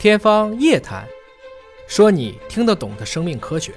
天方夜谭，说你听得懂的生命科学。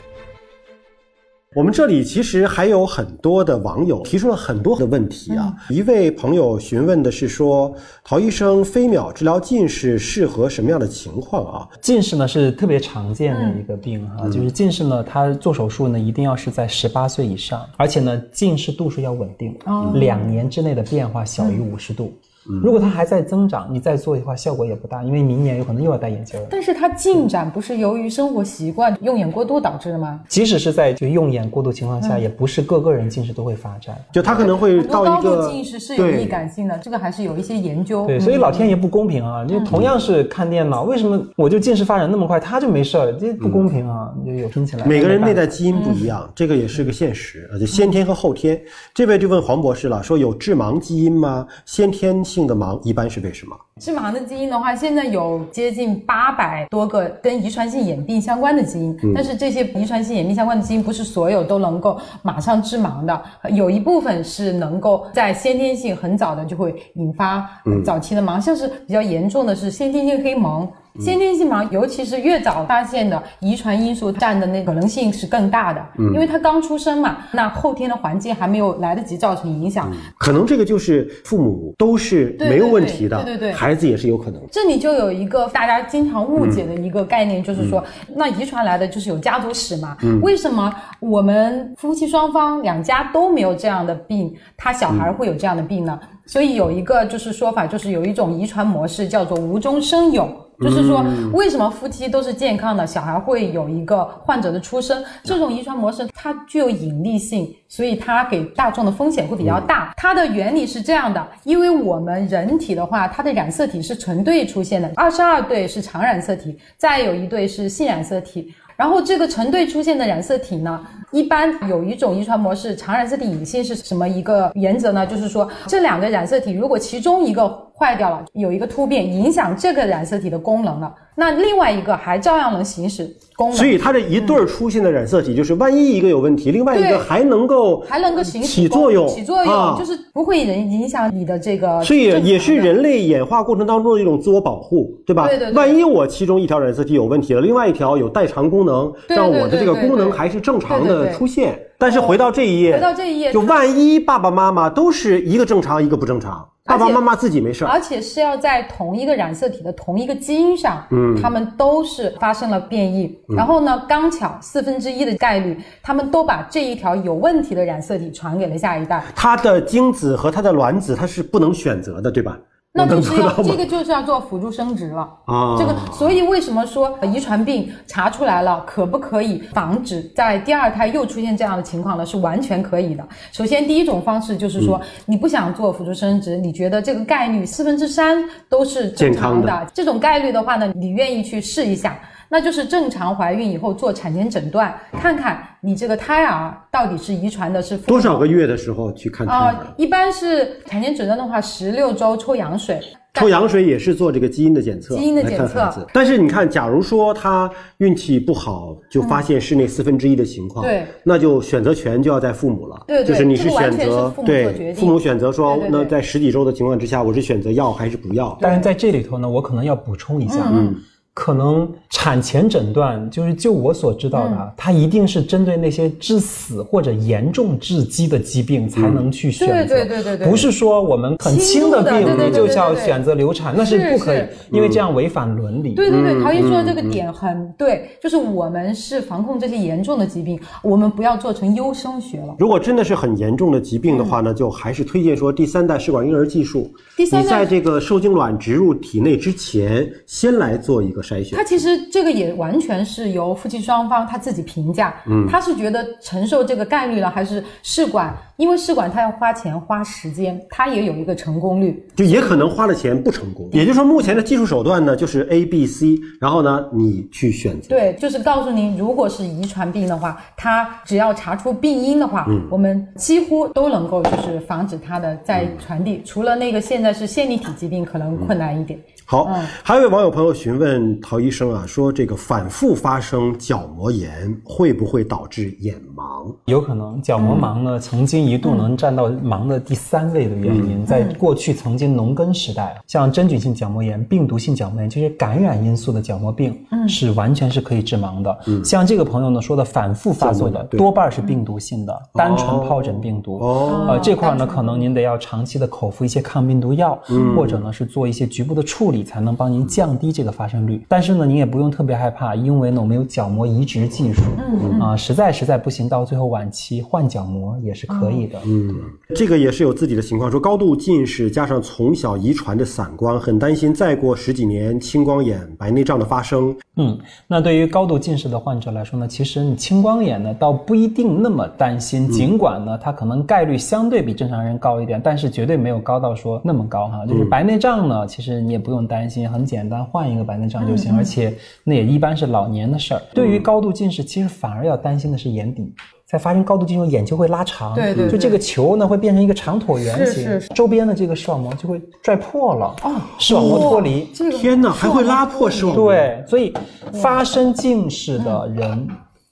我们这里其实还有很多的网友提出了很多的问题啊。一位朋友询问的是说，陶医生，飞秒治疗近视适合什么样的情况啊？近视呢是特别常见的一个病哈，就是近视呢，它做手术呢一定要是在十八岁以上，而且呢近视度数要稳定，两年之内的变化小于五十度。如果它还在增长，你再做的话效果也不大，因为明年有可能又要戴眼镜了。但是它进展不是由于生活习惯用眼过度导致的吗？即使是在就用眼过度情况下，也不是个个人近视都会发展。就他可能会到高一个度近视是有易感性的，这个还是有一些研究。对，所以老天爷不公平啊！就同样是看电脑，为什么我就近视发展那么快，他就没事儿？这不公平啊！就有听起来每个人内在基因不一样，这个也是个现实啊，就先天和后天。这位就问黄博士了，说有致盲基因吗？先天性的盲一般是为什么？致盲的基因的话，现在有接近八百多个跟遗传性眼病相关的基因，但是这些遗传性眼病相关的基因不是所有都能够马上致盲的，有一部分是能够在先天性很早的就会引发早期的盲，像是比较严重的是先天性黑蒙。先天性盲，尤其是越早发现的，遗传因素占的那可能性是更大的，因为他刚出生嘛，那后天的环境还没有来得及造成影响，可能这个就是父母都是没有问题的，对对对，孩子也是有可能。这里就有一个大家经常误解的一个概念，就是说，那遗传来的就是有家族史嘛？为什么我们夫妻双方两家都没有这样的病，他小孩会有这样的病呢？所以有一个就是说法，就是有一种遗传模式叫做无中生有。就是说，为什么夫妻都是健康的，小孩会有一个患者的出生？这种遗传模式它具有隐匿性，所以它给大众的风险会比较大。它的原理是这样的：因为我们人体的话，它的染色体是成对出现的，二十二对是常染色体，再有一对是性染色体。然后这个成对出现的染色体呢，一般有一种遗传模式，常染色体隐性是什么一个原则呢？就是说这两个染色体如果其中一个坏掉了，有一个突变影响这个染色体的功能了，那另外一个还照样能行使功能。所以它这一对儿出现的染色体，就是万一一个有问题，另外一个还能够还能够行使起作用，起作用就是不会影影响你的这个。所以也是人类演化过程当中的一种自我保护，对吧？对对。万一我其中一条染色体有问题了，另外一条有代偿功能，让我的这个功能还是正常的出现。但是回到这一页，回到这一页，就万一爸爸妈妈都是一个正常，一个不正常。爸爸妈妈自己没事，而且是要在同一个染色体的同一个基因上，嗯，他们都是发生了变异，然后呢，刚巧四分之一的概率，他们都把这一条有问题的染色体传给了下一代。它的精子和它的卵子，它是不能选择的，对吧？那就是要这个就是要做辅助生殖了啊！这个，所以为什么说遗传病查出来了，可不可以防止在第二胎又出现这样的情况呢？是完全可以的。首先，第一种方式就是说，你不想做辅助生殖，你觉得这个概率四分之三都是正常的，这种概率的话呢，你愿意去试一下。那就是正常怀孕以后做产前诊断，看看你这个胎儿到底是遗传的是多少个月的时候去看啊？一般是产前诊断的话，十六周抽羊水，抽羊水也是做这个基因的检测，基因的检测。但是你看，假如说他运气不好，就发现室内四分之一的情况，对，那就选择权就要在父母了，对，就是你是选择对父母选择说，那在十几周的情况之下，我是选择要还是不要？但是在这里头呢，我可能要补充一下，嗯。可能产前诊断就是就我所知道的，它一定是针对那些致死或者严重致畸的疾病才能去选择。对对对对对，不是说我们很轻的病你就要选择流产，那是不可以，因为这样违反伦理。对对对，陶医说的这个点很对，就是我们是防控这些严重的疾病，我们不要做成优生学了。如果真的是很严重的疾病的话呢，就还是推荐说第三代试管婴儿技术。第三代，你在这个受精卵植入体内之前，先来做一个。筛选，他其实这个也完全是由夫妻双方他自己评价，嗯，他是觉得承受这个概率了，还是试管？因为试管他要花钱花时间，他也有一个成功率，就也可能花了钱不成功。也就是说，目前的技术手段呢，就是 A、B、C，然后呢，你去选择。对，就是告诉您，如果是遗传病的话，它只要查出病因的话，我们几乎都能够就是防止它的再传递。除了那个现在是线粒体疾病可能困难一点。好，还有一位网友朋友询问陶医生啊，说这个反复发生角膜炎会不会导致眼盲？有可能，角膜盲呢，曾经一一度能占到盲的第三位的原因。在过去曾经农耕时代，像真菌性角膜炎、病毒性角膜炎这些感染因素的角膜病，是完全是可以致盲的。像这个朋友呢说的反复发作的，对多半是病毒性的单纯疱疹病毒。哦呃，这块儿呢，可能您得要长期的口服一些抗病毒药，或者呢是做一些局部的处理，才能帮您降低这个发生率。但是呢，您也不用特别害怕，因为呢我们有角膜移植技术，嗯啊、实在实在不行，到最后晚期换角膜也是可以的。嗯这个也是有自己的情况，说高度近视加上从小遗传的散光，很担心再过十几年青光眼、白内障的发生。嗯，那对于高度近视的患者来说呢，其实你青光眼呢倒不一定那么担心，尽管呢它可能概率相对比正常人高一点，但是绝对没有高到说那么高哈。就是白内障呢，其实你也不用担心，很简单，换一个白内障就行，而且那也一般是老年的事儿。对于高度近视，其实反而要担心的是眼底。在发生高度近视，眼球会拉长，对对对就这个球呢会变成一个长椭圆形，是是。是周边的这个视网膜就会拽破了，哦，视网膜脱离，这个天哪，还会拉破视网膜？，对，所以发生近视的人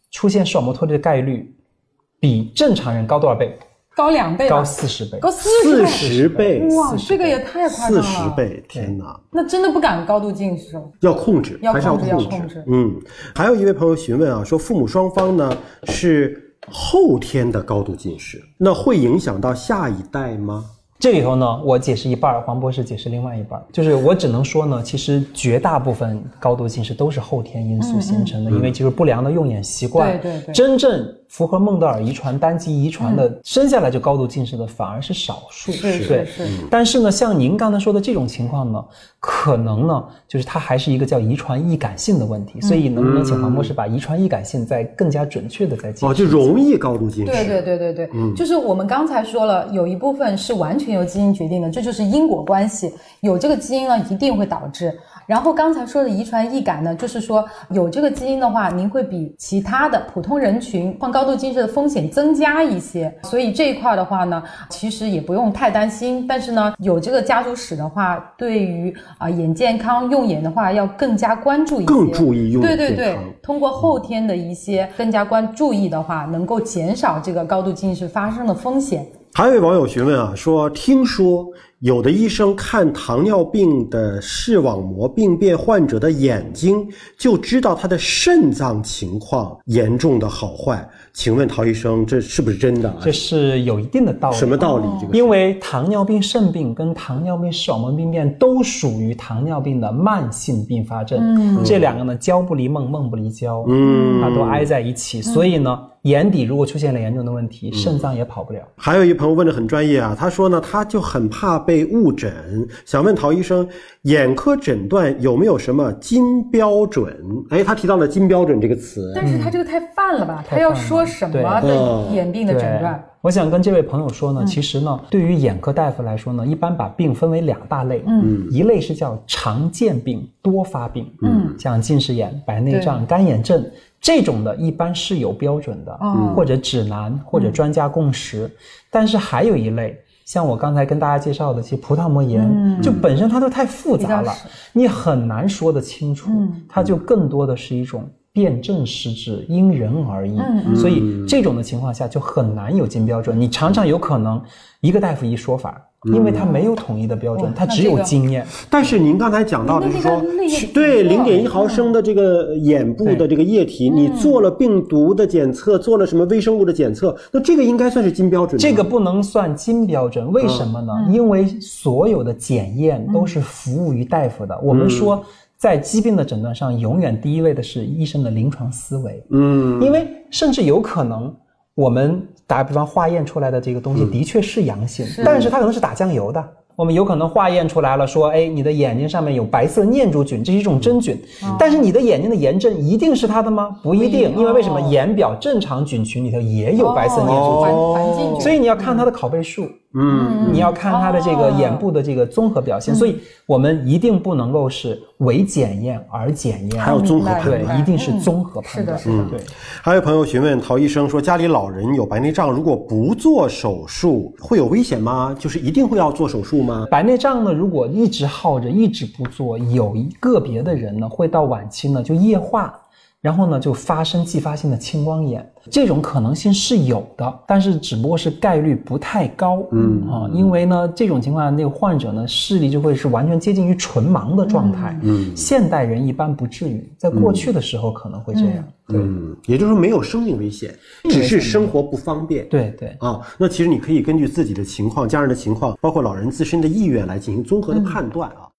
出现视网膜脱离的概率比正常人高多少倍？高两倍，高四十倍。高四四十十倍，哇，这个也太夸张四了，十倍，天哪！那真的不敢高度近视哦。要控制，还是要控制要控控制。嗯，还有一位朋友询问啊，说父母双方呢是后天的高度近视，那会影响到下一代吗？这里头呢，我解释一半儿，黄博士解释另外一半儿。就是我只能说呢，其实绝大部分高度近视都是后天因素形成的，因为就是不良的用眼习惯。对对对真正符合孟德尔遗传单极遗传的，生下来就高度近视的反而是少数。是对是是但是呢，像您刚才说的这种情况呢，可能呢，就是它还是一个叫遗传易感性的问题。所以能不能请黄博士把遗传易感性再更加准确的再解释？哦，就容易高度近视。对对对对对，就是我们刚才说了，有一部分是完全由基因决定的，这就是因果关系。有这个基因呢，一定会导致。然后刚才说的遗传易感呢，就是说有这个基因的话，您会比其他的普通人群患高度近视的风险增加一些。所以这一块的话呢，其实也不用太担心。但是呢，有这个家族史的话，对于啊、眼健康、用眼的话，要更加关注一些，更注意用眼对对对，通过后天的一些更加关注意的话，能够减少这个高度近视发生的风险。还有一位网友询问啊，说听说有的医生看糖尿病的视网膜病变患者的眼睛，就知道他的肾脏情况严重的好坏。请问陶医生，这是不是真的啊？这是有一定的道理。什么道理？这个因为糖尿病肾病跟糖尿病视网膜病变都属于糖尿病的慢性并发症，这两个呢交不离梦，梦不离交，嗯它都挨在一起，所以呢，眼底如果出现了严重的问题，肾脏也跑不了。还有一朋友问的很专业啊，他说呢，他就很怕被误诊，想问陶医生，眼科诊断有没有什么金标准？哎，他提到了金标准这个词，但是他这个太泛了吧？他要说什么对。的眼病的诊断？我想跟这位朋友说呢，其实呢，对于眼科大夫来说呢，一般把病分为两大类，嗯，一类是叫常见病多发病，嗯，像近视眼、白内障、干眼症这种的，一般是有标准的，哦。或者指南或者专家共识，但是还有一类。像我刚才跟大家介绍的，其实葡萄膜炎、就本身它都太复杂了，你很难说得清楚，它就更多的是一种辨证施治，因人而异。所以这种的情况下就很难有金标准。你常常有可能一个大夫一说法，因为它没有统一的标准，哦他只有那这个经验。但是您刚才讲到的是说对零做点一毫升的这个眼部的这个液体，你做了病毒的检测，做了什么微生物的检测，那这个应该算是金标准。这个不能算金标准，为什么呢？因为所有的检验都是服务于大夫的。我们说，在疾病的诊断上，永远第一位的是医生的临床思维。嗯，因为甚至有可能，我们打比方化验出来的这个东西的确是阳性，但是它可能是打酱油的。我们有可能化验出来了，说，哎，你的眼睛上面有白色念珠菌，这是一种真菌，但是你的眼睛的炎症一定是它的吗？不一定，因为为什么？哦眼表正常菌群里头也有白色念珠菌，所以你要看它的拷贝数，嗯，你要看他的这个眼部的这个综合表现，所以我们一定不能够是为检验而检验，还有综合判断对一定是综合判断。是的是的对。还有朋友询问陶医生说，家里老人有白内障，如果不做手术，会有危险吗？就是一定会要做手术吗？白内障呢，如果一直耗着，一直不做，有一个别的人呢，会到晚期呢就液化。然后呢就发生继发性的青光眼，这种可能性是有的，但是只不过是概率不太高，嗯。啊，因为呢这种情况下那个患者呢视力就会是完全接近于纯盲的状态，嗯，现代人一般不至于，在过去的时候可能会这样，嗯，也就是说没有生命危险，只是生活不方便，对对。啊，那其实你可以根据自己的情况、家人的情况，包括老人自身的意愿来进行综合的判断啊。